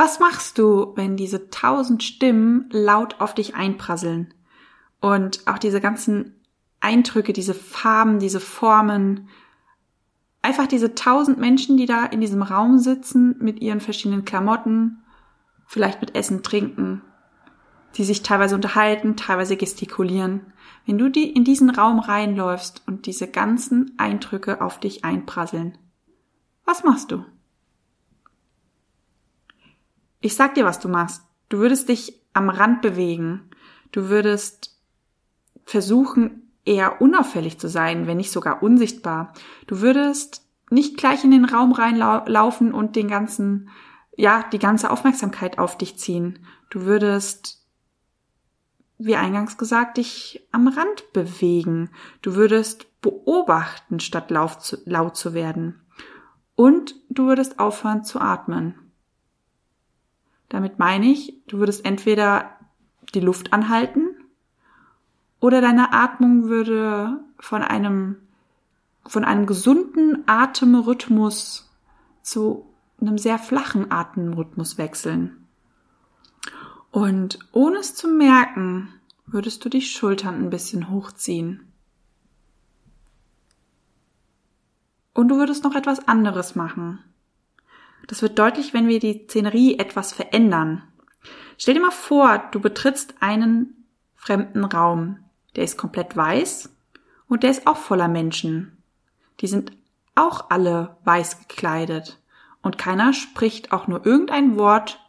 Was machst du, wenn diese tausend Stimmen laut auf dich einprasseln? Und auch diese ganzen Eindrücke, diese Farben, diese Formen, einfach diese tausend Menschen, die da in diesem Raum sitzen mit ihren verschiedenen Klamotten, vielleicht mit Essen, Trinken, die sich teilweise unterhalten, teilweise gestikulieren. Wenn du die in diesen Raum reinläufst und diese ganzen Eindrücke auf dich einprasseln, was machst du? Ich sag dir, was du machst. Du würdest dich am Rand bewegen. Du würdest versuchen, eher unauffällig zu sein, wenn nicht sogar unsichtbar. Du würdest nicht gleich in den Raum reinlaufen und den ganzen, ja, die ganze Aufmerksamkeit auf dich ziehen. Du würdest, wie eingangs gesagt, dich am Rand bewegen. Du würdest beobachten, statt laut zu, werden. Und du würdest aufhören zu atmen. Damit meine ich, du würdest entweder die Luft anhalten oder deine Atmung würde von einem, von einem gesunden Atemrhythmus zu einem sehr flachen Atemrhythmus wechseln. Und ohne es zu merken, würdest du die Schultern ein bisschen hochziehen. Und du würdest noch etwas anderes machen. Das wird deutlich, wenn wir die Szenerie etwas verändern. Stell dir mal vor, du betrittst einen fremden Raum. Der ist komplett weiß und der ist auch voller Menschen. Die sind auch alle weiß gekleidet und keiner spricht auch nur irgendein Wort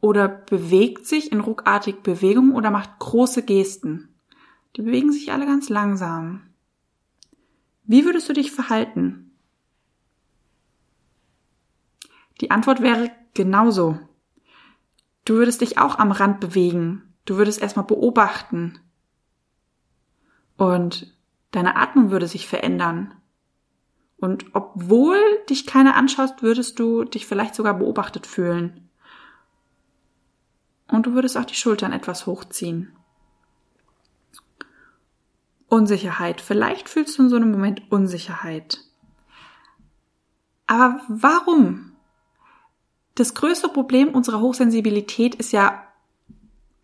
oder bewegt sich in ruckartig Bewegung oder macht große Gesten. Die bewegen sich alle ganz langsam. Wie würdest du dich verhalten? Die Antwort wäre genauso. Du würdest dich auch am Rand bewegen. Du würdest erstmal beobachten. Und deine Atmung würde sich verändern. Und obwohl dich keiner anschaust, würdest du dich vielleicht sogar beobachtet fühlen. Und du würdest auch die Schultern etwas hochziehen. Unsicherheit. Vielleicht fühlst du in so einem Moment Unsicherheit. Aber warum? Das größte Problem unserer Hochsensibilität ist ja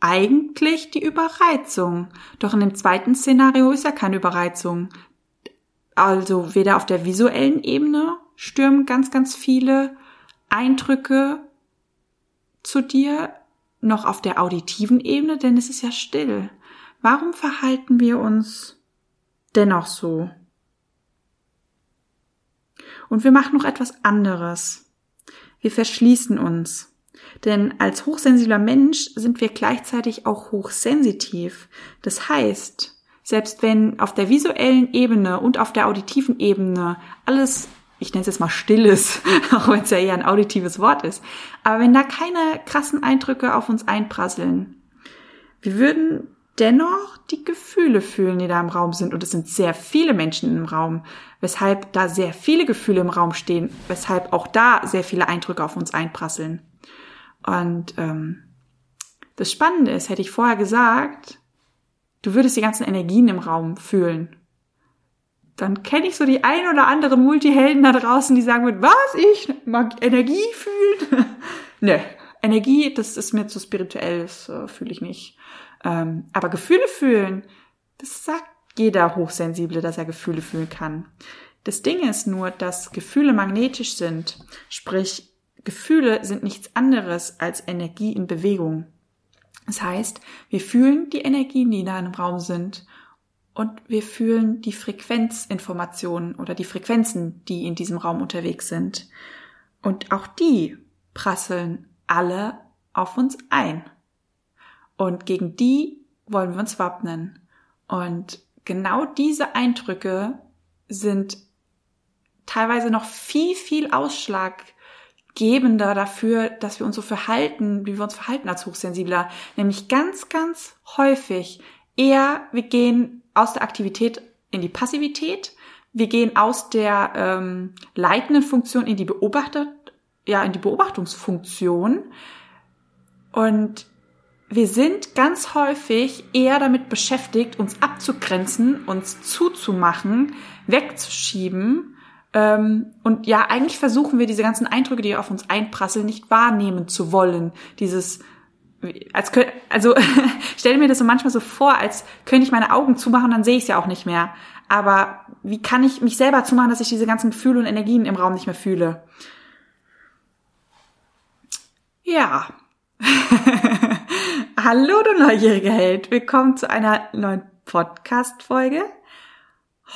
eigentlich die Überreizung. Doch in dem zweiten Szenario ist ja keine Überreizung. Also weder auf der visuellen Ebene stürmen ganz, ganz viele Eindrücke zu dir, noch auf der auditiven Ebene, denn es ist ja still. Warum verhalten wir uns dennoch so? Und wir machen noch etwas anderes. Wir verschließen uns. Denn als hochsensibler Mensch sind wir gleichzeitig auch hochsensitiv. Das heißt, selbst wenn auf der visuellen Ebene und auf der auditiven Ebene alles, ich nenne es jetzt mal stilles, auch wenn es ja eher ein auditives Wort ist, aber wenn da keine krassen Eindrücke auf uns einprasseln, wir würden dennoch die Gefühle fühlen, die da im Raum sind. Und es sind sehr viele Menschen im Raum, weshalb da sehr viele Gefühle im Raum stehen, weshalb auch da sehr viele Eindrücke auf uns einprasseln. Und ähm, das Spannende ist, hätte ich vorher gesagt, du würdest die ganzen Energien im Raum fühlen. Dann kenne ich so die ein oder anderen Multihelden da draußen, die sagen würden, was, ich mag Energie fühlen? ne, Energie, das ist mir zu spirituell, das äh, fühle ich nicht. Ähm, aber Gefühle fühlen, das sagt jeder Hochsensible, dass er Gefühle fühlen kann. Das Ding ist nur, dass Gefühle magnetisch sind, sprich Gefühle sind nichts anderes als Energie in Bewegung. Das heißt, wir fühlen die Energien, die da im Raum sind und wir fühlen die Frequenzinformationen oder die Frequenzen, die in diesem Raum unterwegs sind. Und auch die prasseln alle auf uns ein. Und gegen die wollen wir uns wappnen. Und genau diese Eindrücke sind teilweise noch viel, viel Ausschlag gebender dafür, dass wir uns so verhalten, wie wir uns verhalten als Hochsensibler. Nämlich ganz, ganz häufig eher, wir gehen aus der Aktivität in die Passivität, wir gehen aus der ähm, leitenden Funktion in die Beobachter, ja, in die Beobachtungsfunktion. Und wir sind ganz häufig eher damit beschäftigt, uns abzugrenzen, uns zuzumachen, wegzuschieben Ähm, und ja, eigentlich versuchen wir diese ganzen Eindrücke, die auf uns einprasseln, nicht wahrnehmen zu wollen. Dieses, als könnte, also stell mir das so manchmal so vor, als könnte ich meine Augen zumachen, dann sehe ich es ja auch nicht mehr. Aber wie kann ich mich selber zumachen, dass ich diese ganzen Gefühle und Energien im Raum nicht mehr fühle? Ja. Hallo, du neugierige Held. Willkommen zu einer neuen Podcast-Folge.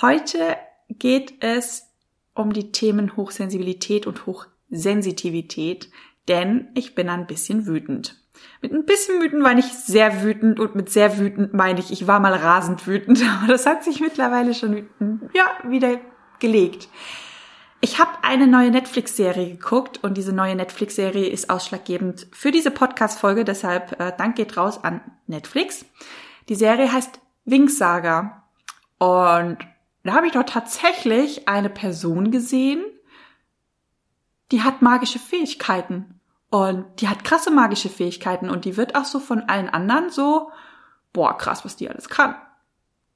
Heute geht es um die Themen Hochsensibilität und Hochsensitivität, denn ich bin ein bisschen wütend. Mit ein bisschen wütend meine ich sehr wütend und mit sehr wütend meine ich, ich war mal rasend wütend, aber das hat sich mittlerweile schon ja, wieder gelegt. Ich habe eine neue Netflix-Serie geguckt und diese neue Netflix-Serie ist ausschlaggebend für diese Podcast-Folge, deshalb äh, Dank geht raus an Netflix. Die Serie heißt Winksaga und da habe ich doch tatsächlich eine Person gesehen, die hat magische Fähigkeiten. Und die hat krasse magische Fähigkeiten und die wird auch so von allen anderen so, boah, krass, was die alles kann.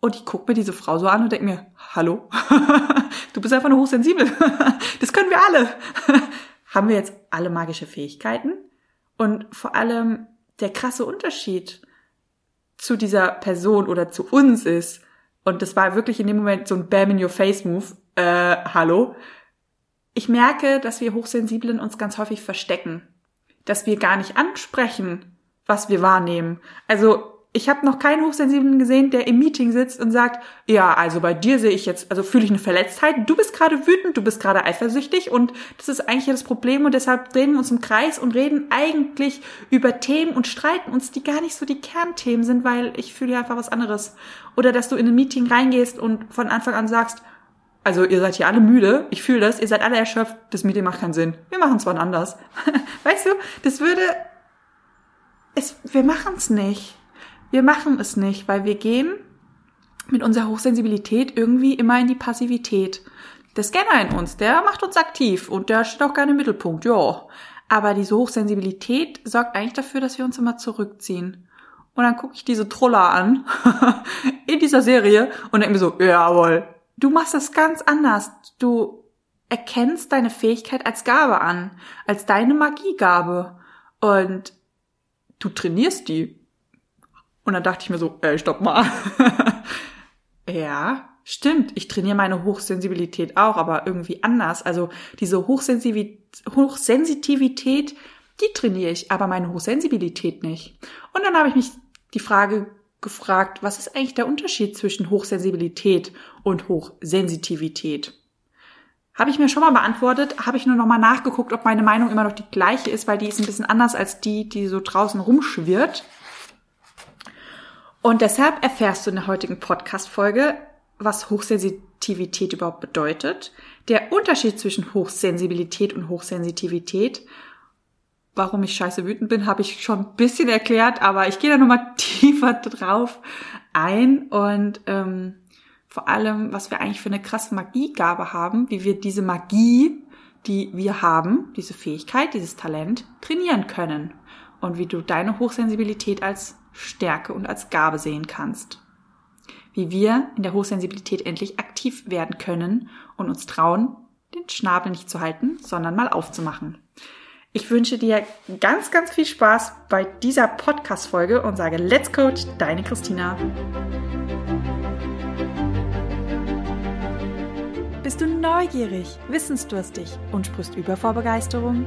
Und ich gucke mir diese Frau so an und denke mir, hallo, du bist einfach nur hochsensibel. das können wir alle. Haben wir jetzt alle magische Fähigkeiten? Und vor allem der krasse Unterschied zu dieser Person oder zu uns ist, und das war wirklich in dem Moment so ein Bam in your face Move. Äh, hallo. Ich merke, dass wir Hochsensiblen uns ganz häufig verstecken. Dass wir gar nicht ansprechen, was wir wahrnehmen. Also ich habe noch keinen Hochsensiblen gesehen, der im Meeting sitzt und sagt, ja, also bei dir sehe ich jetzt, also fühle ich eine Verletztheit, du bist gerade wütend, du bist gerade eifersüchtig und das ist eigentlich das Problem und deshalb drehen wir uns im Kreis und reden eigentlich über Themen und streiten uns, die gar nicht so die Kernthemen sind, weil ich fühle ja einfach was anderes. Oder dass du in ein Meeting reingehst und von Anfang an sagst, also ihr seid hier alle müde, ich fühle das, ihr seid alle erschöpft, das Meeting macht keinen Sinn. Wir machen es wann anders. weißt du, das würde, es, wir machen es nicht. Wir machen es nicht, weil wir gehen mit unserer Hochsensibilität irgendwie immer in die Passivität. Der Scanner in uns, der macht uns aktiv und der steht auch gerne im Mittelpunkt, ja. Aber diese Hochsensibilität sorgt eigentlich dafür, dass wir uns immer zurückziehen. Und dann gucke ich diese Troller an in dieser Serie und denke mir so, jawohl, du machst das ganz anders. Du erkennst deine Fähigkeit als Gabe an, als deine Magiegabe. Und du trainierst die. Und dann dachte ich mir so, ey, stopp mal. ja, stimmt. Ich trainiere meine Hochsensibilität auch, aber irgendwie anders. Also diese Hochsensitivität, die trainiere ich, aber meine Hochsensibilität nicht. Und dann habe ich mich die Frage gefragt, was ist eigentlich der Unterschied zwischen Hochsensibilität und Hochsensitivität? Habe ich mir schon mal beantwortet, habe ich nur noch mal nachgeguckt, ob meine Meinung immer noch die gleiche ist, weil die ist ein bisschen anders als die, die so draußen rumschwirrt. Und deshalb erfährst du in der heutigen Podcast-Folge, was Hochsensitivität überhaupt bedeutet, der Unterschied zwischen Hochsensibilität und Hochsensitivität. Warum ich scheiße wütend bin, habe ich schon ein bisschen erklärt, aber ich gehe da nochmal tiefer drauf ein und ähm, vor allem, was wir eigentlich für eine krasse Magiegabe haben, wie wir diese Magie, die wir haben, diese Fähigkeit, dieses Talent trainieren können und wie du deine Hochsensibilität als Stärke und als Gabe sehen kannst. Wie wir in der Hochsensibilität endlich aktiv werden können und uns trauen, den Schnabel nicht zu halten, sondern mal aufzumachen. Ich wünsche dir ganz, ganz viel Spaß bei dieser Podcast-Folge und sage Let's Coach, deine Christina. Bist du neugierig, wissensdurstig und sprichst über vor Begeisterung?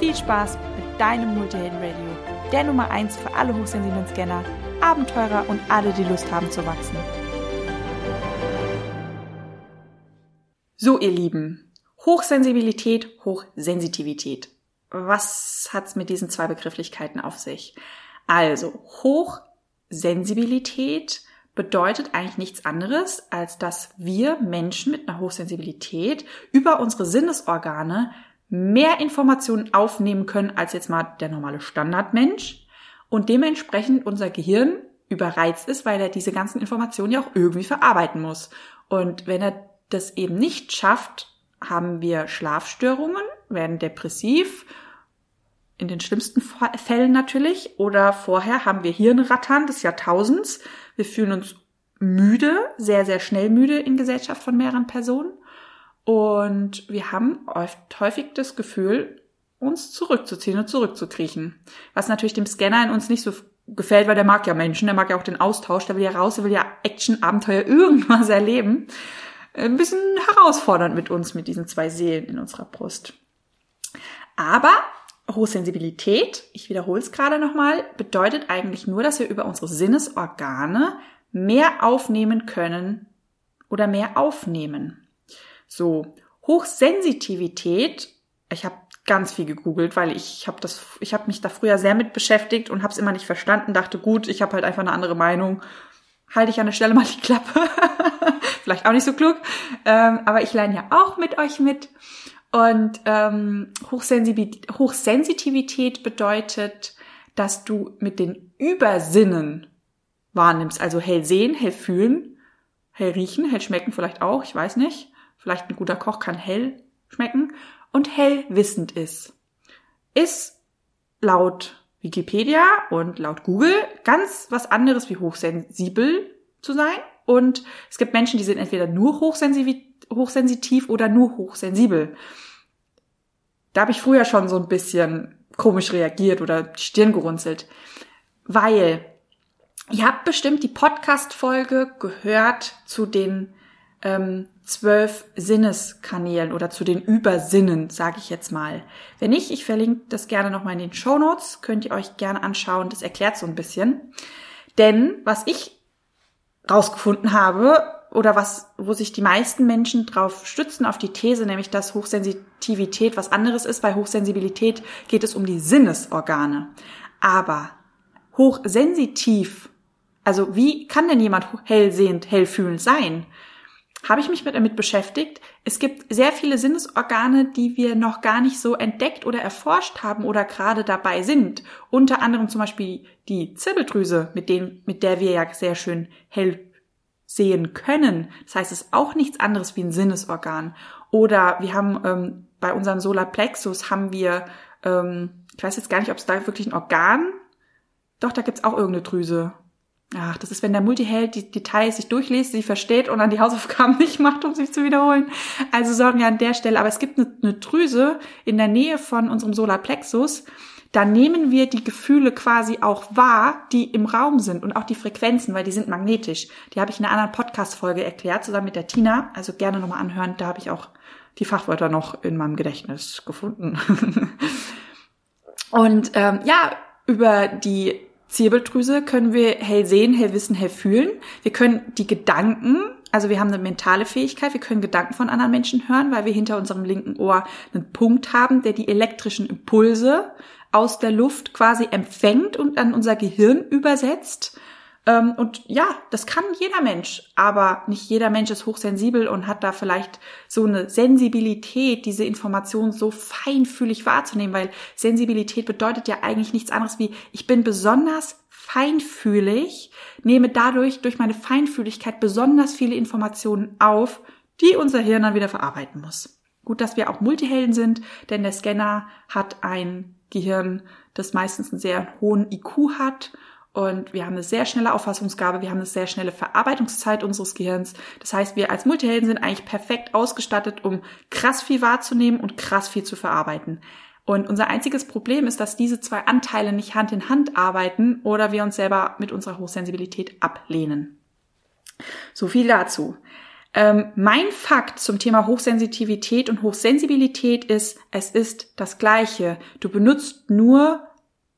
Viel Spaß mit deinem Multihelden-Radio, der Nummer 1 für alle hochsensiblen Scanner, Abenteurer und alle, die Lust haben zu wachsen. So, ihr Lieben, Hochsensibilität, Hochsensitivität. Was hat's mit diesen zwei Begrifflichkeiten auf sich? Also, Hochsensibilität bedeutet eigentlich nichts anderes, als dass wir Menschen mit einer Hochsensibilität über unsere Sinnesorgane mehr Informationen aufnehmen können als jetzt mal der normale Standardmensch und dementsprechend unser Gehirn überreizt ist, weil er diese ganzen Informationen ja auch irgendwie verarbeiten muss. Und wenn er das eben nicht schafft, haben wir Schlafstörungen, werden depressiv, in den schlimmsten Fällen natürlich, oder vorher haben wir Hirnrattern des Jahrtausends. Wir fühlen uns müde, sehr, sehr schnell müde in Gesellschaft von mehreren Personen. Und wir haben oft häufig das Gefühl, uns zurückzuziehen und zurückzukriechen. Was natürlich dem Scanner in uns nicht so gefällt, weil der mag ja Menschen, der mag ja auch den Austausch, der will ja raus, der will ja Action, Abenteuer, irgendwas erleben. Ein bisschen herausfordernd mit uns, mit diesen zwei Seelen in unserer Brust. Aber Hochsensibilität, ich wiederhole es gerade nochmal, bedeutet eigentlich nur, dass wir über unsere Sinnesorgane mehr aufnehmen können oder mehr aufnehmen. So, Hochsensitivität, ich habe ganz viel gegoogelt, weil ich habe das, ich habe mich da früher sehr mit beschäftigt und habe es immer nicht verstanden. Dachte gut, ich habe halt einfach eine andere Meinung. Halte ich an der Stelle mal die Klappe. Vielleicht auch nicht so klug, ähm, aber ich lerne ja auch mit euch mit. Und ähm, Hochsensibilität, Hochsensitivität bedeutet, dass du mit den Übersinnen wahrnimmst, also hell sehen, hell fühlen, hell riechen, hell schmecken vielleicht auch, ich weiß nicht. Vielleicht ein guter Koch kann hell schmecken und hell wissend ist. Ist laut Wikipedia und laut Google ganz was anderes wie hochsensibel zu sein. Und es gibt Menschen, die sind entweder nur hochsensitiv hochsensitiv oder nur hochsensibel. Da habe ich früher schon so ein bisschen komisch reagiert oder die Stirn gerunzelt, weil ihr habt bestimmt die Podcast-Folge gehört zu den ähm, zwölf Sinneskanälen oder zu den Übersinnen, sage ich jetzt mal. Wenn nicht, ich verlinke das gerne nochmal in den Show Notes, könnt ihr euch gerne anschauen, das erklärt so ein bisschen. Denn was ich rausgefunden habe, oder was, wo sich die meisten Menschen drauf stützen, auf die These, nämlich dass Hochsensitivität was anderes ist. Bei Hochsensibilität geht es um die Sinnesorgane. Aber hochsensitiv, also wie kann denn jemand hellsehend, hellfühlend sein? Habe ich mich mit damit beschäftigt. Es gibt sehr viele Sinnesorgane, die wir noch gar nicht so entdeckt oder erforscht haben oder gerade dabei sind. Unter anderem zum Beispiel die Zirbeldrüse, mit, dem, mit der wir ja sehr schön hell sehen können. Das heißt, es ist auch nichts anderes wie ein Sinnesorgan. Oder wir haben ähm, bei unserem Solarplexus haben wir, ähm, ich weiß jetzt gar nicht, ob es da wirklich ein Organ, doch, da gibt's auch irgendeine Drüse. Ach, das ist, wenn der Multiheld die Details sich durchliest, sie versteht und dann die Hausaufgaben nicht macht, um sich zu wiederholen. Also sorgen wir an der Stelle. Aber es gibt eine, eine Drüse in der Nähe von unserem Solarplexus, dann nehmen wir die Gefühle quasi auch wahr, die im Raum sind und auch die Frequenzen, weil die sind magnetisch. Die habe ich in einer anderen Podcast-Folge erklärt, zusammen mit der Tina. Also gerne nochmal anhören. Da habe ich auch die Fachwörter noch in meinem Gedächtnis gefunden. und ähm, ja, über die Zirbeldrüse können wir hell sehen, hell wissen, hell fühlen. Wir können die Gedanken, also wir haben eine mentale Fähigkeit, wir können Gedanken von anderen Menschen hören, weil wir hinter unserem linken Ohr einen Punkt haben, der die elektrischen Impulse aus der Luft quasi empfängt und an unser Gehirn übersetzt. Ähm, und ja, das kann jeder Mensch, aber nicht jeder Mensch ist hochsensibel und hat da vielleicht so eine Sensibilität, diese Information so feinfühlig wahrzunehmen, weil Sensibilität bedeutet ja eigentlich nichts anderes wie, ich bin besonders feinfühlig, nehme dadurch durch meine Feinfühligkeit besonders viele Informationen auf, die unser Hirn dann wieder verarbeiten muss. Gut, dass wir auch Multihelden sind, denn der Scanner hat ein Gehirn, das meistens einen sehr hohen IQ hat. Und wir haben eine sehr schnelle Auffassungsgabe, wir haben eine sehr schnelle Verarbeitungszeit unseres Gehirns. Das heißt, wir als Multihelden sind eigentlich perfekt ausgestattet, um krass viel wahrzunehmen und krass viel zu verarbeiten. Und unser einziges Problem ist, dass diese zwei Anteile nicht Hand in Hand arbeiten oder wir uns selber mit unserer Hochsensibilität ablehnen. So viel dazu. Ähm, mein Fakt zum Thema Hochsensitivität und Hochsensibilität ist, es ist das Gleiche. Du benutzt nur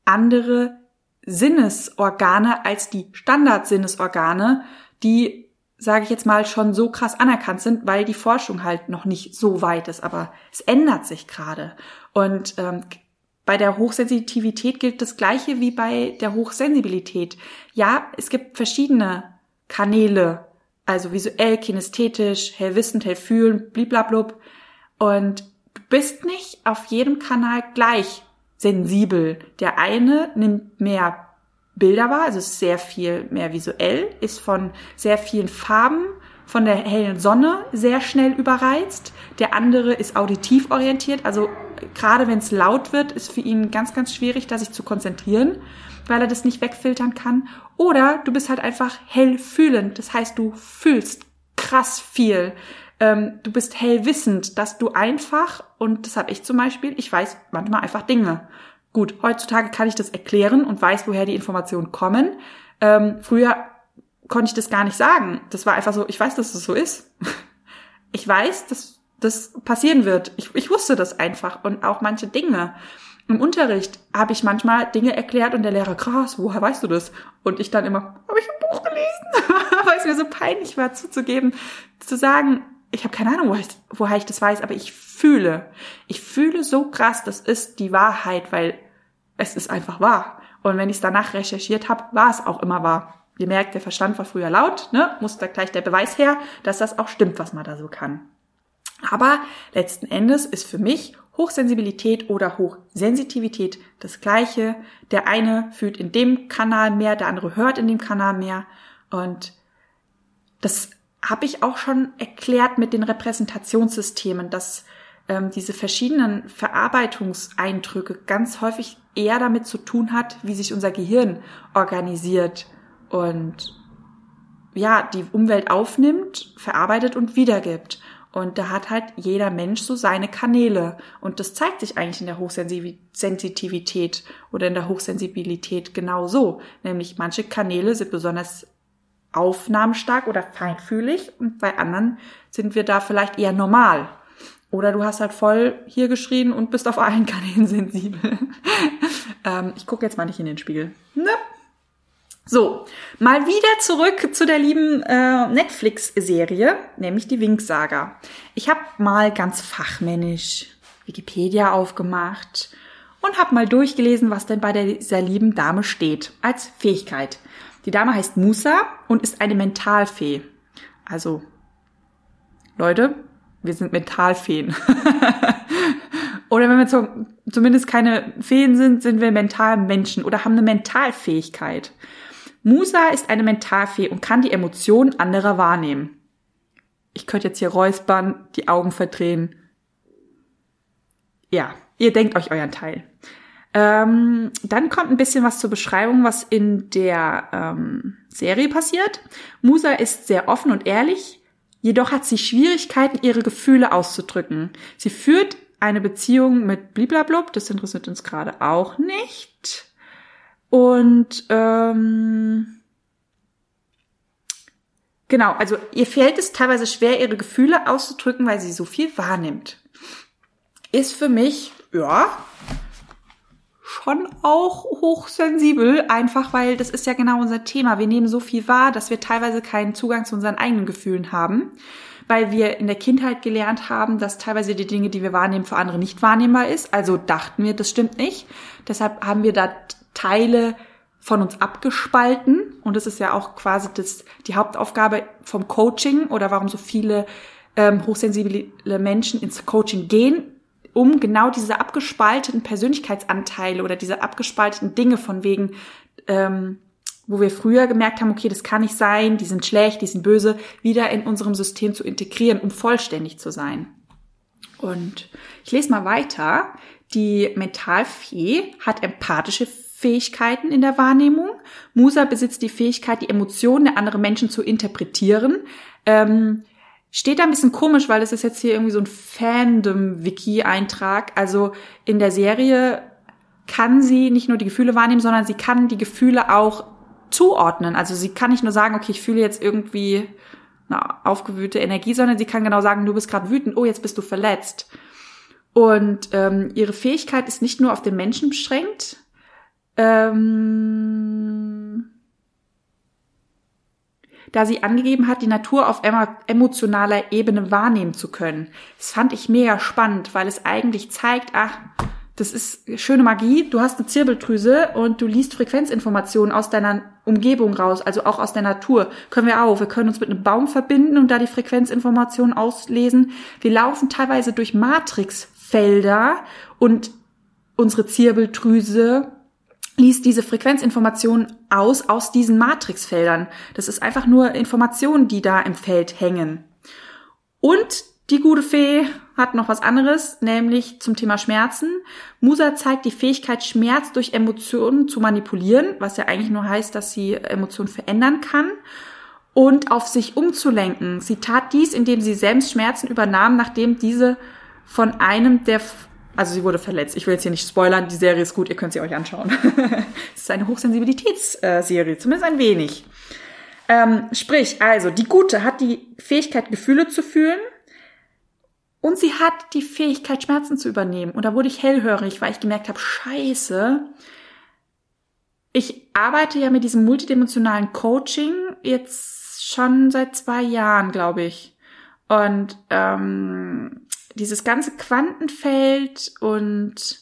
andere Sinnesorgane als die Standardsinnesorgane, die, sage ich jetzt mal, schon so krass anerkannt sind, weil die Forschung halt noch nicht so weit ist. Aber es ändert sich gerade. Und ähm, bei der Hochsensitivität gilt das Gleiche wie bei der Hochsensibilität. Ja, es gibt verschiedene Kanäle, also visuell, kinästhetisch, hellwissend, hellfühlend, bliblablub. Und du bist nicht auf jedem Kanal gleich sensibel. Der eine nimmt mehr Bilder wahr, also ist sehr viel mehr visuell, ist von sehr vielen Farben, von der hellen Sonne sehr schnell überreizt. Der andere ist auditiv orientiert, also gerade wenn es laut wird, ist für ihn ganz, ganz schwierig, da sich zu konzentrieren, weil er das nicht wegfiltern kann. Oder du bist halt einfach hell fühlend, das heißt, du fühlst krass viel. Ähm, du bist hell wissend, dass du einfach, und das habe ich zum Beispiel, ich weiß manchmal einfach Dinge. Gut, heutzutage kann ich das erklären und weiß, woher die Informationen kommen. Ähm, früher konnte ich das gar nicht sagen. Das war einfach so, ich weiß, dass es so ist. Ich weiß, dass das passieren wird. Ich, ich wusste das einfach und auch manche Dinge. Im Unterricht habe ich manchmal Dinge erklärt und der Lehrer, krass, woher weißt du das? Und ich dann immer, habe ich ein Buch gelesen? Weil es mir so peinlich war zuzugeben, zu sagen, ich habe keine Ahnung, woher ich, woher ich das weiß, aber ich fühle. Ich fühle so krass, das ist die Wahrheit, weil es ist einfach wahr. Und wenn ich es danach recherchiert habe, war es auch immer wahr. Ihr merkt, der Verstand war früher laut, ne? muss da gleich der Beweis her, dass das auch stimmt, was man da so kann. Aber letzten Endes ist für mich Hochsensibilität oder Hochsensitivität das gleiche. Der eine fühlt in dem Kanal mehr, der andere hört in dem Kanal mehr. Und das habe ich auch schon erklärt mit den Repräsentationssystemen, dass ähm, diese verschiedenen Verarbeitungseindrücke ganz häufig eher damit zu tun hat, wie sich unser Gehirn organisiert und ja, die Umwelt aufnimmt, verarbeitet und wiedergibt. Und da hat halt jeder Mensch so seine Kanäle. Und das zeigt sich eigentlich in der Hochsensitivität oder in der Hochsensibilität genau so. Nämlich manche Kanäle sind besonders aufnahmenstark oder feinfühlig und bei anderen sind wir da vielleicht eher normal. Oder du hast halt voll hier geschrien und bist auf allen Kanälen sensibel. ähm, ich gucke jetzt mal nicht in den Spiegel. Ne? So, mal wieder zurück zu der lieben äh, Netflix-Serie, nämlich die Wink-Saga. Ich habe mal ganz fachmännisch Wikipedia aufgemacht und habe mal durchgelesen, was denn bei dieser lieben Dame steht als Fähigkeit. Die Dame heißt Musa und ist eine Mentalfee. Also, Leute, wir sind Mentalfeen. oder wenn wir so, zumindest keine Feen sind, sind wir Mentalmenschen oder haben eine Mentalfähigkeit. Musa ist eine Mentalfee und kann die Emotionen anderer wahrnehmen. Ich könnte jetzt hier räuspern, die Augen verdrehen. Ja, ihr denkt euch euren Teil. Ähm, dann kommt ein bisschen was zur Beschreibung, was in der ähm, Serie passiert. Musa ist sehr offen und ehrlich, jedoch hat sie Schwierigkeiten, ihre Gefühle auszudrücken. Sie führt eine Beziehung mit Bliblablub, das interessiert uns gerade auch nicht. Und ähm, genau, also ihr fällt es teilweise schwer, ihre Gefühle auszudrücken, weil sie so viel wahrnimmt. Ist für mich, ja, schon auch hochsensibel, einfach weil das ist ja genau unser Thema. Wir nehmen so viel wahr, dass wir teilweise keinen Zugang zu unseren eigenen Gefühlen haben, weil wir in der Kindheit gelernt haben, dass teilweise die Dinge, die wir wahrnehmen, für andere nicht wahrnehmbar ist. Also dachten wir, das stimmt nicht. Deshalb haben wir da Teile von uns abgespalten. Und das ist ja auch quasi das, die Hauptaufgabe vom Coaching oder warum so viele ähm, hochsensible Menschen ins Coaching gehen, um genau diese abgespalteten Persönlichkeitsanteile oder diese abgespalteten Dinge von wegen, ähm, wo wir früher gemerkt haben, okay, das kann nicht sein, die sind schlecht, die sind böse, wieder in unserem System zu integrieren, um vollständig zu sein. Und ich lese mal weiter. Die Mentalfee hat empathische Fähigkeiten in der Wahrnehmung. Musa besitzt die Fähigkeit, die Emotionen der anderen Menschen zu interpretieren. Ähm, steht da ein bisschen komisch, weil es ist jetzt hier irgendwie so ein Fandom-Wiki-Eintrag. Also in der Serie kann sie nicht nur die Gefühle wahrnehmen, sondern sie kann die Gefühle auch zuordnen. Also sie kann nicht nur sagen, okay, ich fühle jetzt irgendwie eine aufgewühlte Energie, sondern sie kann genau sagen, du bist gerade wütend, oh, jetzt bist du verletzt. Und ähm, ihre Fähigkeit ist nicht nur auf den Menschen beschränkt, ähm, da sie angegeben hat, die Natur auf emotionaler Ebene wahrnehmen zu können. Das fand ich mega spannend, weil es eigentlich zeigt, ach, Das ist schöne Magie. Du hast eine Zirbeldrüse und du liest Frequenzinformationen aus deiner Umgebung raus, also auch aus der Natur. Können wir auch. Wir können uns mit einem Baum verbinden und da die Frequenzinformationen auslesen. Wir laufen teilweise durch Matrixfelder und unsere Zirbeldrüse liest diese Frequenzinformationen aus aus diesen Matrixfeldern. Das ist einfach nur Informationen, die da im Feld hängen. Und die gute Fee hat noch was anderes, nämlich zum Thema Schmerzen. Musa zeigt die Fähigkeit, Schmerz durch Emotionen zu manipulieren, was ja eigentlich nur heißt, dass sie Emotionen verändern kann und auf sich umzulenken. Sie tat dies, indem sie selbst Schmerzen übernahm, nachdem diese von einem der also sie wurde verletzt. Ich will jetzt hier nicht spoilern, die Serie ist gut, ihr könnt sie euch anschauen. es ist eine Hochsensibilitätsserie, zumindest ein wenig. Ähm, sprich, also die Gute hat die Fähigkeit, Gefühle zu fühlen und sie hat die Fähigkeit, Schmerzen zu übernehmen. Und da wurde ich hellhörig, weil ich gemerkt habe, scheiße, ich arbeite ja mit diesem multidimensionalen Coaching jetzt schon seit zwei Jahren, glaube ich. Und ähm, dieses ganze Quantenfeld und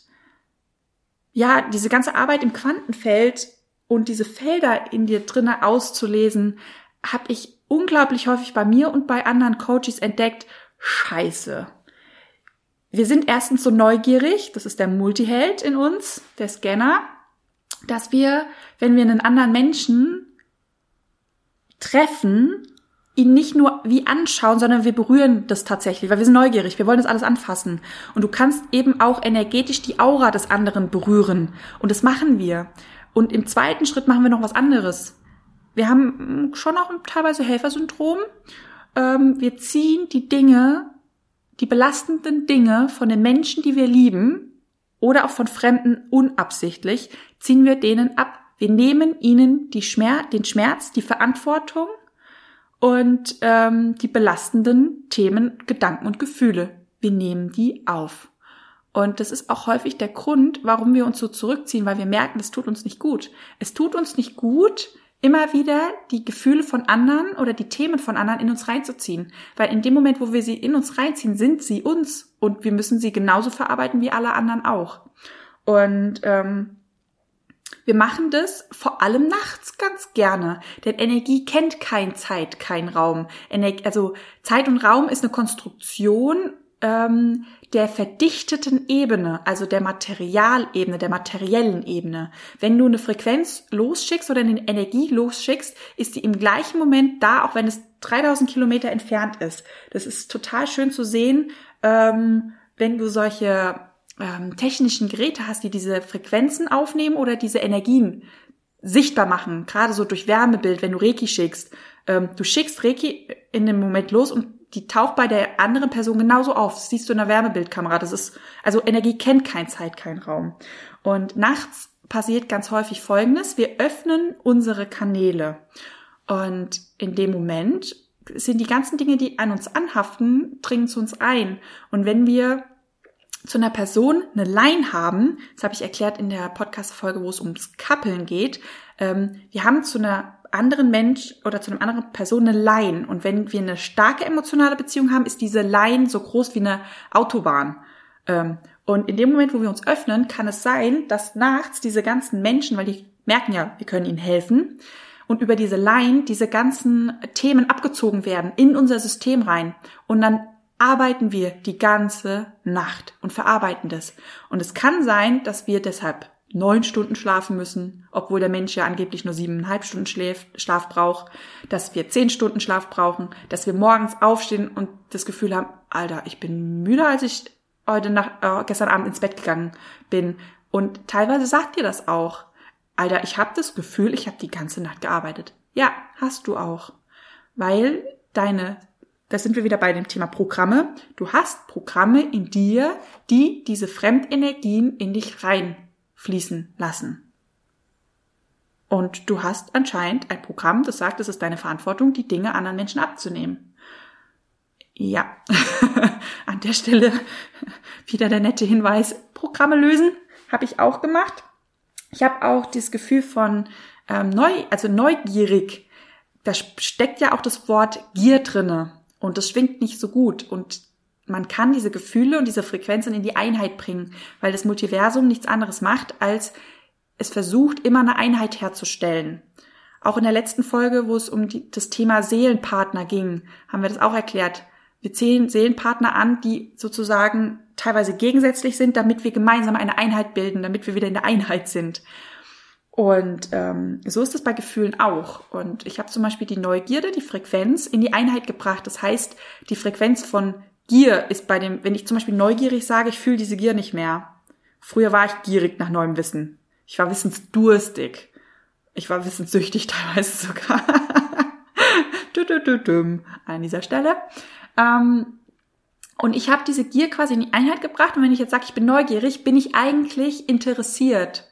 ja, diese ganze Arbeit im Quantenfeld und diese Felder in dir drinne auszulesen, habe ich unglaublich häufig bei mir und bei anderen Coaches entdeckt, scheiße. Wir sind erstens so neugierig, das ist der Multiheld in uns, der Scanner, dass wir, wenn wir einen anderen Menschen treffen, ihn nicht nur wie anschauen, sondern wir berühren das tatsächlich, weil wir sind neugierig, wir wollen das alles anfassen. Und du kannst eben auch energetisch die Aura des anderen berühren. Und das machen wir. Und im zweiten Schritt machen wir noch was anderes. Wir haben schon auch teilweise Helfersyndrom. Ähm, wir ziehen die Dinge, die belastenden Dinge von den Menschen, die wir lieben, oder auch von Fremden unabsichtlich, ziehen wir denen ab. Wir nehmen ihnen die Schmerz, den Schmerz, die Verantwortung und ähm, die belastenden Themen, Gedanken und Gefühle. Wir nehmen die auf. Und das ist auch häufig der Grund, warum wir uns so zurückziehen, weil wir merken, es tut uns nicht gut. Es tut uns nicht gut, immer wieder die Gefühle von anderen oder die Themen von anderen in uns reinzuziehen. Weil in dem Moment, wo wir sie in uns reinziehen, sind sie uns und wir müssen sie genauso verarbeiten wie alle anderen auch. Und ähm, wir machen das vor allem nachts ganz gerne, denn Energie kennt kein Zeit, kein Raum. Energie, also Zeit und Raum ist eine Konstruktion ähm, der verdichteten Ebene, also der Materialebene, der materiellen Ebene. Wenn du eine Frequenz losschickst oder eine Energie losschickst, ist die im gleichen Moment da, auch wenn es 3000 Kilometer entfernt ist. Das ist total schön zu sehen, ähm, wenn du solche ähm, technischen Geräte hast, die diese Frequenzen aufnehmen oder diese Energien sichtbar machen, gerade so durch Wärmebild, wenn du Reiki schickst. Ähm, du schickst Reiki in dem Moment los und die taucht bei der anderen Person genauso auf. Das siehst du in der Wärmebildkamera. Das ist, also Energie kennt kein Zeit, kein Raum. Und nachts passiert ganz häufig Folgendes. Wir öffnen unsere Kanäle. Und in dem Moment sind die ganzen Dinge, die an uns anhaften, dringen zu uns ein. Und wenn wir zu einer Person eine Line haben, das habe ich erklärt in der Podcast-Folge, wo es ums Kappeln geht, ähm, wir haben zu einer anderen Mensch oder zu einer anderen Person eine Line. Und wenn wir eine starke emotionale Beziehung haben, ist diese Line so groß wie eine Autobahn. Ähm, und in dem Moment, wo wir uns öffnen, kann es sein, dass nachts diese ganzen Menschen, weil die merken ja, wir können ihnen helfen, und über diese Line diese ganzen Themen abgezogen werden in unser System rein. Und dann arbeiten wir die ganze Nacht und verarbeiten das. Und es kann sein, dass wir deshalb neun Stunden schlafen müssen, obwohl der Mensch ja angeblich nur siebeneinhalb Stunden Schläf, Schlaf braucht, dass wir zehn Stunden Schlaf brauchen, dass wir morgens aufstehen und das Gefühl haben, Alter, ich bin müder, als ich heute nach, äh, gestern Abend ins Bett gegangen bin. Und teilweise sagt dir das auch. Alter, ich habe das Gefühl, ich habe die ganze Nacht gearbeitet. Ja, hast du auch. Weil deine da sind wir wieder bei dem Thema Programme. Du hast Programme in dir, die diese Fremdenergien in dich reinfließen lassen. Und du hast anscheinend ein Programm, das sagt, es ist deine Verantwortung, die Dinge anderen Menschen abzunehmen. Ja, an der Stelle wieder der nette Hinweis, Programme lösen, habe ich auch gemacht. Ich habe auch das Gefühl von ähm, neu, also neugierig. Da steckt ja auch das Wort Gier drinne und das schwingt nicht so gut und man kann diese Gefühle und diese Frequenzen in die Einheit bringen, weil das Multiversum nichts anderes macht, als es versucht, immer eine Einheit herzustellen. Auch in der letzten Folge, wo es um die, das Thema Seelenpartner ging, haben wir das auch erklärt. Wir zählen Seelenpartner an, die sozusagen teilweise gegensätzlich sind, damit wir gemeinsam eine Einheit bilden, damit wir wieder in der Einheit sind. Und ähm, so ist es bei Gefühlen auch. Und ich habe zum Beispiel die Neugierde, die Frequenz in die Einheit gebracht. Das heißt, die Frequenz von Gier ist bei dem, wenn ich zum Beispiel neugierig sage, ich fühle diese Gier nicht mehr. Früher war ich gierig nach neuem Wissen. Ich war wissensdurstig. Ich war wissenssüchtig teilweise sogar. An dieser Stelle. Ähm, und ich habe diese Gier quasi in die Einheit gebracht. Und wenn ich jetzt sage, ich bin neugierig, bin ich eigentlich interessiert.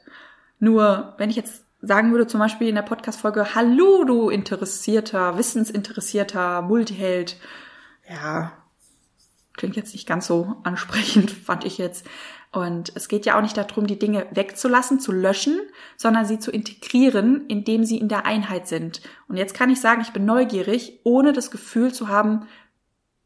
Nur, wenn ich jetzt sagen würde, zum Beispiel in der Podcast-Folge, hallo, du interessierter, wissensinteressierter Multiheld. Ja, klingt jetzt nicht ganz so ansprechend, fand ich jetzt. Und es geht ja auch nicht darum, die Dinge wegzulassen, zu löschen, sondern sie zu integrieren, indem sie in der Einheit sind. Und jetzt kann ich sagen, ich bin neugierig, ohne das Gefühl zu haben,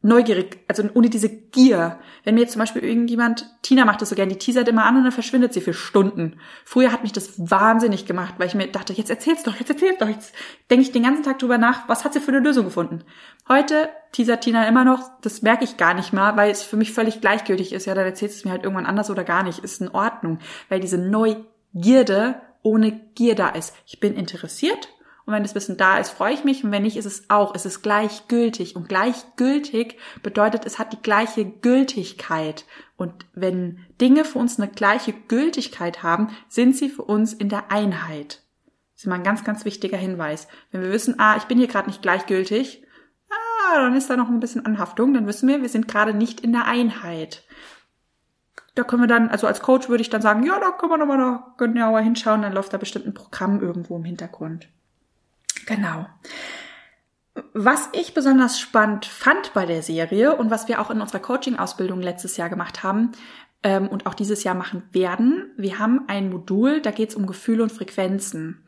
neugierig, also ohne diese Gier. Wenn mir jetzt zum Beispiel irgendjemand, Tina macht das so gern, die teasert immer an und dann verschwindet sie für Stunden. Früher hat mich das wahnsinnig gemacht, weil ich mir dachte, jetzt erzähl's doch, jetzt erzähl's doch, jetzt denke ich den ganzen Tag drüber nach, was hat sie für eine Lösung gefunden. Heute teasert Tina immer noch, das merke ich gar nicht mal, weil es für mich völlig gleichgültig ist. Ja, dann erzählt es mir halt irgendwann anders oder gar nicht, ist in Ordnung, weil diese Neugierde ohne Gier da ist. Ich bin interessiert und wenn das Wissen da ist, freue ich mich. Und wenn nicht, ist es auch. Es ist gleichgültig. Und gleichgültig bedeutet, es hat die gleiche Gültigkeit. Und wenn Dinge für uns eine gleiche Gültigkeit haben, sind sie für uns in der Einheit. Das ist immer ein ganz, ganz wichtiger Hinweis. Wenn wir wissen, ah, ich bin hier gerade nicht gleichgültig, ah, dann ist da noch ein bisschen Anhaftung, dann wissen wir, wir sind gerade nicht in der Einheit. Da können wir dann, also als Coach würde ich dann sagen, ja, da können wir nochmal noch genauer hinschauen, dann läuft da bestimmt ein Programm irgendwo im Hintergrund. Genau. Was ich besonders spannend fand bei der Serie und was wir auch in unserer Coaching-Ausbildung letztes Jahr gemacht haben ähm, und auch dieses Jahr machen werden, wir haben ein Modul, da geht es um Gefühle und Frequenzen.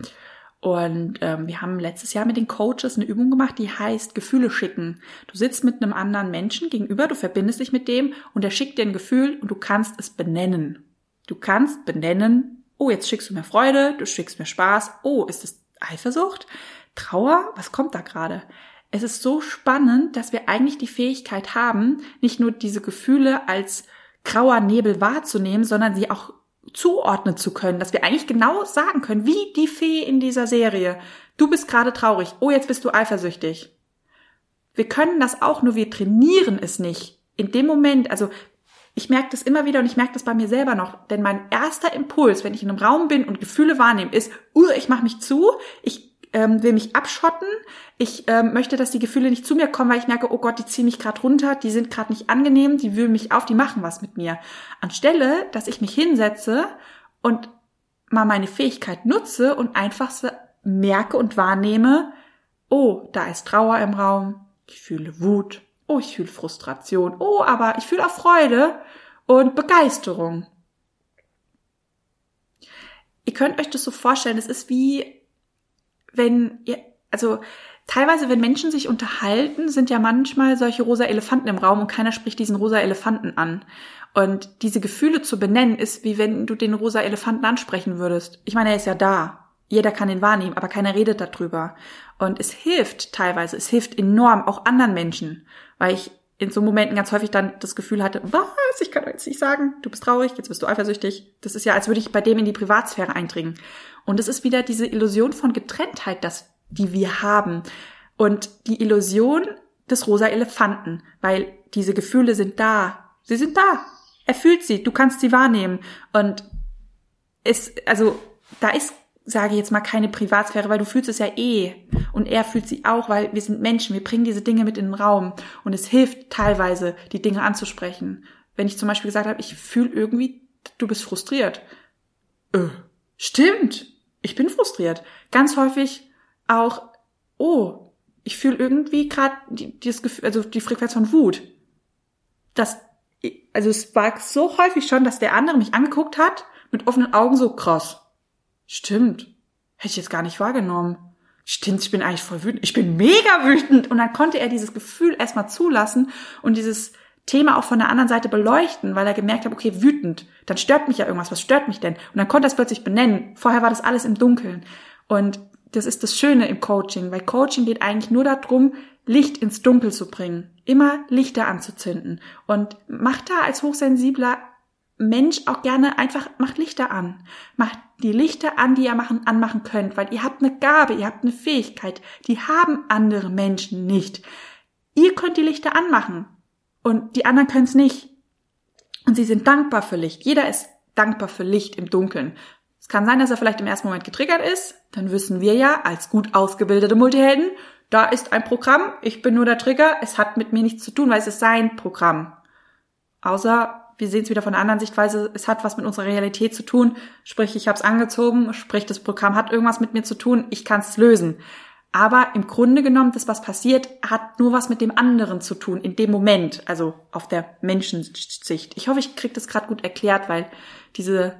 Und ähm, wir haben letztes Jahr mit den Coaches eine Übung gemacht, die heißt Gefühle schicken. Du sitzt mit einem anderen Menschen gegenüber, du verbindest dich mit dem und der schickt dir ein Gefühl und du kannst es benennen. Du kannst benennen, oh, jetzt schickst du mir Freude, du schickst mir Spaß, oh, ist es Eifersucht? Trauer, was kommt da gerade? Es ist so spannend, dass wir eigentlich die Fähigkeit haben, nicht nur diese Gefühle als grauer Nebel wahrzunehmen, sondern sie auch zuordnen zu können, dass wir eigentlich genau sagen können, wie die Fee in dieser Serie. Du bist gerade traurig. Oh, jetzt bist du eifersüchtig. Wir können das auch, nur wir trainieren es nicht. In dem Moment, also ich merke das immer wieder und ich merke das bei mir selber noch, denn mein erster Impuls, wenn ich in einem Raum bin und Gefühle wahrnehme, ist, uh, ich mache mich zu, ich ähm, will mich abschotten. Ich ähm, möchte, dass die Gefühle nicht zu mir kommen, weil ich merke, oh Gott, die ziehen mich gerade runter, die sind gerade nicht angenehm, die wühlen mich auf, die machen was mit mir. Anstelle, dass ich mich hinsetze und mal meine Fähigkeit nutze und einfach so merke und wahrnehme, oh, da ist Trauer im Raum, ich fühle Wut, oh, ich fühle Frustration, oh, aber ich fühle auch Freude und Begeisterung. Ihr könnt euch das so vorstellen, es ist wie wenn ihr, also teilweise, wenn Menschen sich unterhalten, sind ja manchmal solche rosa Elefanten im Raum und keiner spricht diesen rosa Elefanten an. Und diese Gefühle zu benennen, ist wie wenn du den rosa Elefanten ansprechen würdest. Ich meine, er ist ja da. Jeder kann ihn wahrnehmen, aber keiner redet darüber. Und es hilft teilweise, es hilft enorm auch anderen Menschen, weil ich in so Momenten ganz häufig dann das Gefühl hatte, was, ich kann jetzt nicht sagen, du bist traurig, jetzt bist du eifersüchtig. Das ist ja, als würde ich bei dem in die Privatsphäre eindringen. Und es ist wieder diese Illusion von Getrenntheit, das, die wir haben. Und die Illusion des rosa Elefanten, weil diese Gefühle sind da. Sie sind da. Er fühlt sie, du kannst sie wahrnehmen. Und es, also, da ist, sage ich jetzt mal, keine Privatsphäre, weil du fühlst es ja eh. Und er fühlt sie auch, weil wir sind Menschen, wir bringen diese Dinge mit in den Raum. Und es hilft teilweise, die Dinge anzusprechen. Wenn ich zum Beispiel gesagt habe, ich fühle irgendwie, du bist frustriert. Äh, stimmt ich bin frustriert. Ganz häufig auch, oh, ich fühle irgendwie gerade dieses Gefühl, also die Frequenz von Wut. Das, also es war so häufig schon, dass der andere mich angeguckt hat mit offenen Augen so krass. Stimmt. Hätte ich jetzt gar nicht wahrgenommen. Stimmt, ich bin eigentlich voll wütend. Ich bin mega wütend. Und dann konnte er dieses Gefühl erstmal zulassen und dieses Thema auch von der anderen Seite beleuchten, weil er gemerkt hat, okay, wütend, dann stört mich ja irgendwas, was stört mich denn? Und dann konnte er es plötzlich benennen. Vorher war das alles im Dunkeln. Und das ist das Schöne im Coaching, weil Coaching geht eigentlich nur darum, Licht ins Dunkel zu bringen, immer Lichter anzuzünden. Und macht da als hochsensibler Mensch auch gerne einfach, macht Lichter an. Macht die Lichter an, die ihr machen, anmachen könnt, weil ihr habt eine Gabe, ihr habt eine Fähigkeit, die haben andere Menschen nicht. Ihr könnt die Lichter anmachen und die anderen können es nicht. Und sie sind dankbar für Licht. Jeder ist dankbar für Licht im Dunkeln. Es kann sein, dass er vielleicht im ersten Moment getriggert ist. Dann wissen wir ja als gut ausgebildete Multihelden, da ist ein Programm, ich bin nur der Trigger, es hat mit mir nichts zu tun, weil es ist sein Programm. Außer wir sehen es wieder von der anderen Sichtweise, es hat was mit unserer Realität zu tun, sprich ich habe es angezogen, sprich das Programm hat irgendwas mit mir zu tun, ich kann es lösen. Aber im Grunde genommen, das, was passiert, hat nur was mit dem anderen zu tun, in dem Moment, also auf der Menschensicht. Ich hoffe, ich kriege das gerade gut erklärt, weil diese,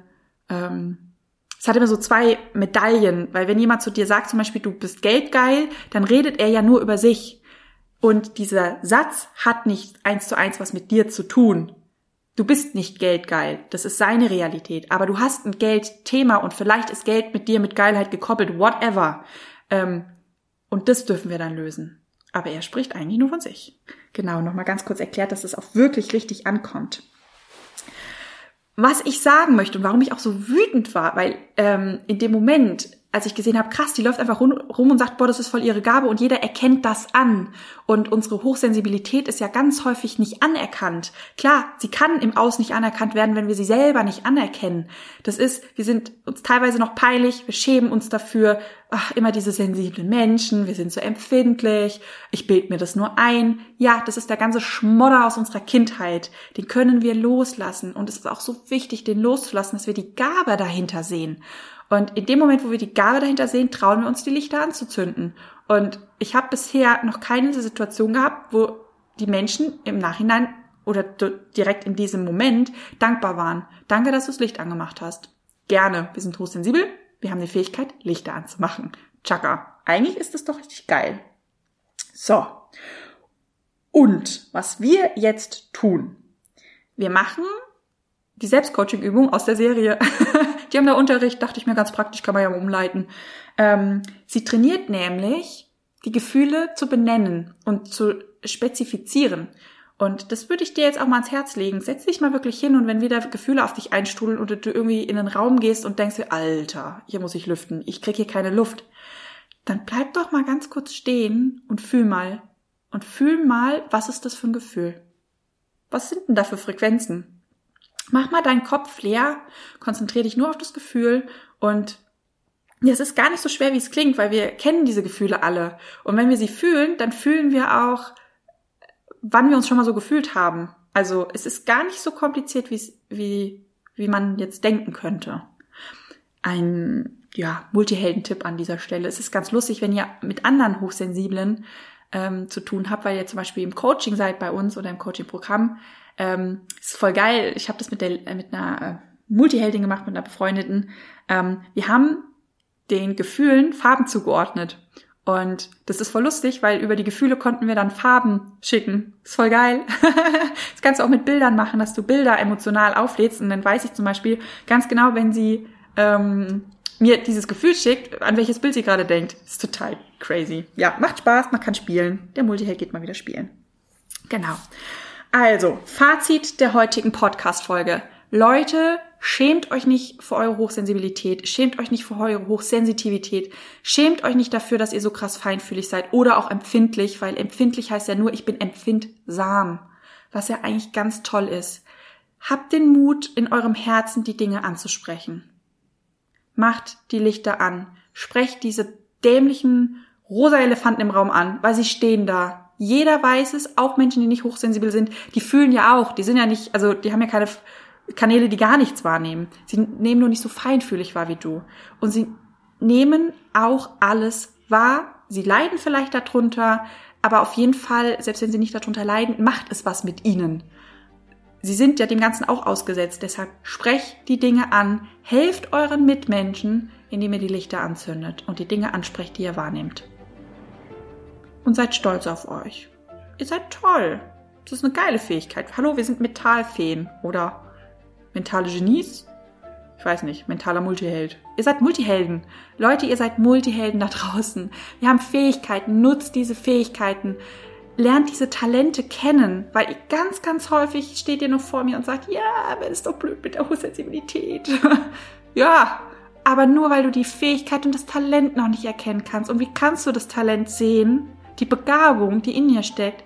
ähm, es hat immer so zwei Medaillen, weil wenn jemand zu dir sagt, zum Beispiel, du bist geldgeil, dann redet er ja nur über sich. Und dieser Satz hat nicht eins zu eins was mit dir zu tun. Du bist nicht geldgeil. Das ist seine Realität. Aber du hast ein Geldthema und vielleicht ist Geld mit dir mit Geilheit gekoppelt, whatever. Ähm, und das dürfen wir dann lösen. Aber er spricht eigentlich nur von sich. Genau, nochmal ganz kurz erklärt, dass es auch wirklich richtig ankommt. Was ich sagen möchte und warum ich auch so wütend war, weil ähm, in dem Moment als ich gesehen habe, krass, die läuft einfach rum und sagt, boah, das ist voll ihre Gabe und jeder erkennt das an. Und unsere Hochsensibilität ist ja ganz häufig nicht anerkannt. Klar, sie kann im Aus nicht anerkannt werden, wenn wir sie selber nicht anerkennen. Das ist, wir sind uns teilweise noch peinlich, wir schämen uns dafür, ach, immer diese sensiblen Menschen, wir sind so empfindlich, ich bild mir das nur ein. Ja, das ist der ganze Schmodder aus unserer Kindheit. Den können wir loslassen. Und es ist auch so wichtig, den loszulassen, dass wir die Gabe dahinter sehen. Und in dem Moment, wo wir die Gabe dahinter sehen, trauen wir uns, die Lichter anzuzünden. Und ich habe bisher noch keine Situation gehabt, wo die Menschen im Nachhinein oder direkt in diesem Moment dankbar waren. Danke, dass du das Licht angemacht hast. Gerne. Wir sind hochsensibel. Wir haben die Fähigkeit, Lichter anzumachen. Chaka. Eigentlich ist das doch richtig geil. So. Und was wir jetzt tun. Wir machen die Selbstcoaching-Übung aus der Serie. die haben da Unterricht, dachte ich mir ganz praktisch, kann man ja umleiten. Ähm, sie trainiert nämlich, die Gefühle zu benennen und zu spezifizieren. Und das würde ich dir jetzt auch mal ans Herz legen. Setz dich mal wirklich hin und wenn wieder Gefühle auf dich einstrudeln oder du irgendwie in den Raum gehst und denkst Alter, hier muss ich lüften, ich krieg hier keine Luft, dann bleib doch mal ganz kurz stehen und fühl mal. Und fühl mal, was ist das für ein Gefühl? Was sind denn da für Frequenzen? Mach mal deinen Kopf leer, konzentriere dich nur auf das Gefühl und es ist gar nicht so schwer, wie es klingt, weil wir kennen diese Gefühle alle. Und wenn wir sie fühlen, dann fühlen wir auch, wann wir uns schon mal so gefühlt haben. Also es ist gar nicht so kompliziert, wie, wie man jetzt denken könnte. Ein ja, Multihelden-Tipp an dieser Stelle. Es ist ganz lustig, wenn ihr mit anderen Hochsensiblen ähm, zu tun habt, weil ihr zum Beispiel im Coaching seid bei uns oder im Coaching-Programm, ähm, ist voll geil. Ich habe das mit, der, äh, mit einer äh, Multiheldin gemacht, mit einer befreundeten. Ähm, wir haben den Gefühlen Farben zugeordnet. Und das ist voll lustig, weil über die Gefühle konnten wir dann Farben schicken. Ist voll geil. das kannst du auch mit Bildern machen, dass du Bilder emotional auflädst. Und dann weiß ich zum Beispiel ganz genau, wenn sie ähm, mir dieses Gefühl schickt, an welches Bild sie gerade denkt. ist total crazy. Ja, macht Spaß, man kann spielen. Der Multiheld geht mal wieder spielen. Genau. Also, Fazit der heutigen Podcast-Folge. Leute, schämt euch nicht für eure Hochsensibilität, schämt euch nicht für eure Hochsensitivität, schämt euch nicht dafür, dass ihr so krass feinfühlig seid oder auch empfindlich, weil empfindlich heißt ja nur, ich bin empfindsam, was ja eigentlich ganz toll ist. Habt den Mut, in eurem Herzen die Dinge anzusprechen. Macht die Lichter an. Sprecht diese dämlichen rosa Elefanten im Raum an, weil sie stehen da. Jeder weiß es, auch Menschen, die nicht hochsensibel sind, die fühlen ja auch, die sind ja nicht, also die haben ja keine Kanäle, die gar nichts wahrnehmen. Sie nehmen nur nicht so feinfühlig wahr wie du. Und sie nehmen auch alles wahr. Sie leiden vielleicht darunter, aber auf jeden Fall, selbst wenn sie nicht darunter leiden, macht es was mit ihnen. Sie sind ja dem Ganzen auch ausgesetzt. Deshalb sprecht die Dinge an, helft euren Mitmenschen, indem ihr die Lichter anzündet und die Dinge ansprecht, die ihr wahrnehmt und seid stolz auf euch. Ihr seid toll. Das ist eine geile Fähigkeit. Hallo, wir sind Metallfeen oder mentale Genies. Ich weiß nicht, mentaler Multiheld. Ihr seid Multihelden. Leute, ihr seid Multihelden da draußen. Wir haben Fähigkeiten. Nutzt diese Fähigkeiten. Lernt diese Talente kennen, weil ganz, ganz häufig steht ihr noch vor mir und sagt, ja, aber ist doch blöd mit der Hochsensibilität. ja, aber nur weil du die Fähigkeit und das Talent noch nicht erkennen kannst. Und wie kannst du das Talent sehen? Die Begabung, die in dir steckt,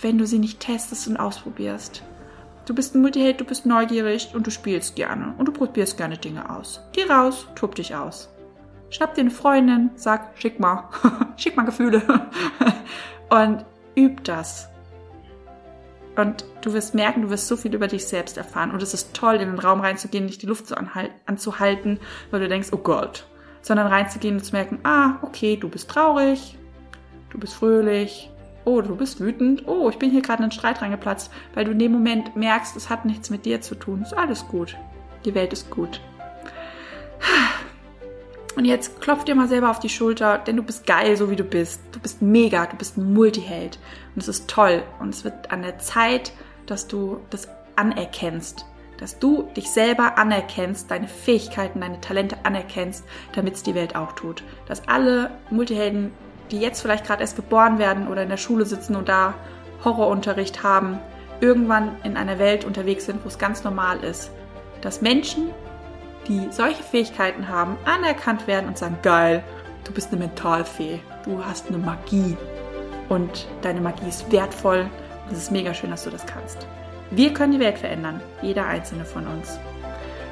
wenn du sie nicht testest und ausprobierst. Du bist ein Multiheld, du bist neugierig und du spielst gerne und du probierst gerne Dinge aus. Geh raus, tob dich aus. Schnapp dir eine Freundin, sag, schick mal, schick mal Gefühle und üb das. Und du wirst merken, du wirst so viel über dich selbst erfahren. Und es ist toll, in den Raum reinzugehen, nicht die Luft so anzuhalten, weil du denkst, oh Gott. Sondern reinzugehen und zu merken, ah, okay, du bist traurig, du bist fröhlich, oh, du bist wütend, oh, ich bin hier gerade in einen Streit reingeplatzt, weil du in dem Moment merkst, es hat nichts mit dir zu tun. Ist alles gut. Die Welt ist gut. Und jetzt klopf dir mal selber auf die Schulter, denn du bist geil, so wie du bist. Du bist mega, du bist ein Multiheld. Und es ist toll. Und es wird an der Zeit, dass du das anerkennst. Dass du dich selber anerkennst, deine Fähigkeiten, deine Talente anerkennst, damit es die Welt auch tut. Dass alle Multihelden die jetzt vielleicht gerade erst geboren werden oder in der Schule sitzen und da Horrorunterricht haben, irgendwann in einer Welt unterwegs sind, wo es ganz normal ist, dass Menschen, die solche Fähigkeiten haben, anerkannt werden und sagen, geil, du bist eine Mentalfee, du hast eine Magie und deine Magie ist wertvoll und es ist mega schön, dass du das kannst. Wir können die Welt verändern, jeder einzelne von uns.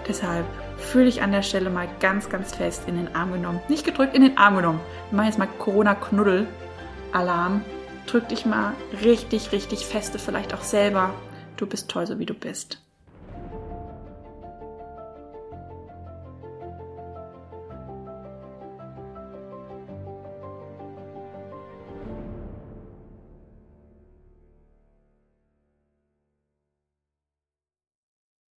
Deshalb fühle dich an der Stelle mal ganz, ganz fest in den Arm genommen. Nicht gedrückt, in den Arm genommen. Wir machen jetzt mal Corona-Knuddel-Alarm. Drück dich mal richtig, richtig feste, vielleicht auch selber. Du bist toll, so wie du bist.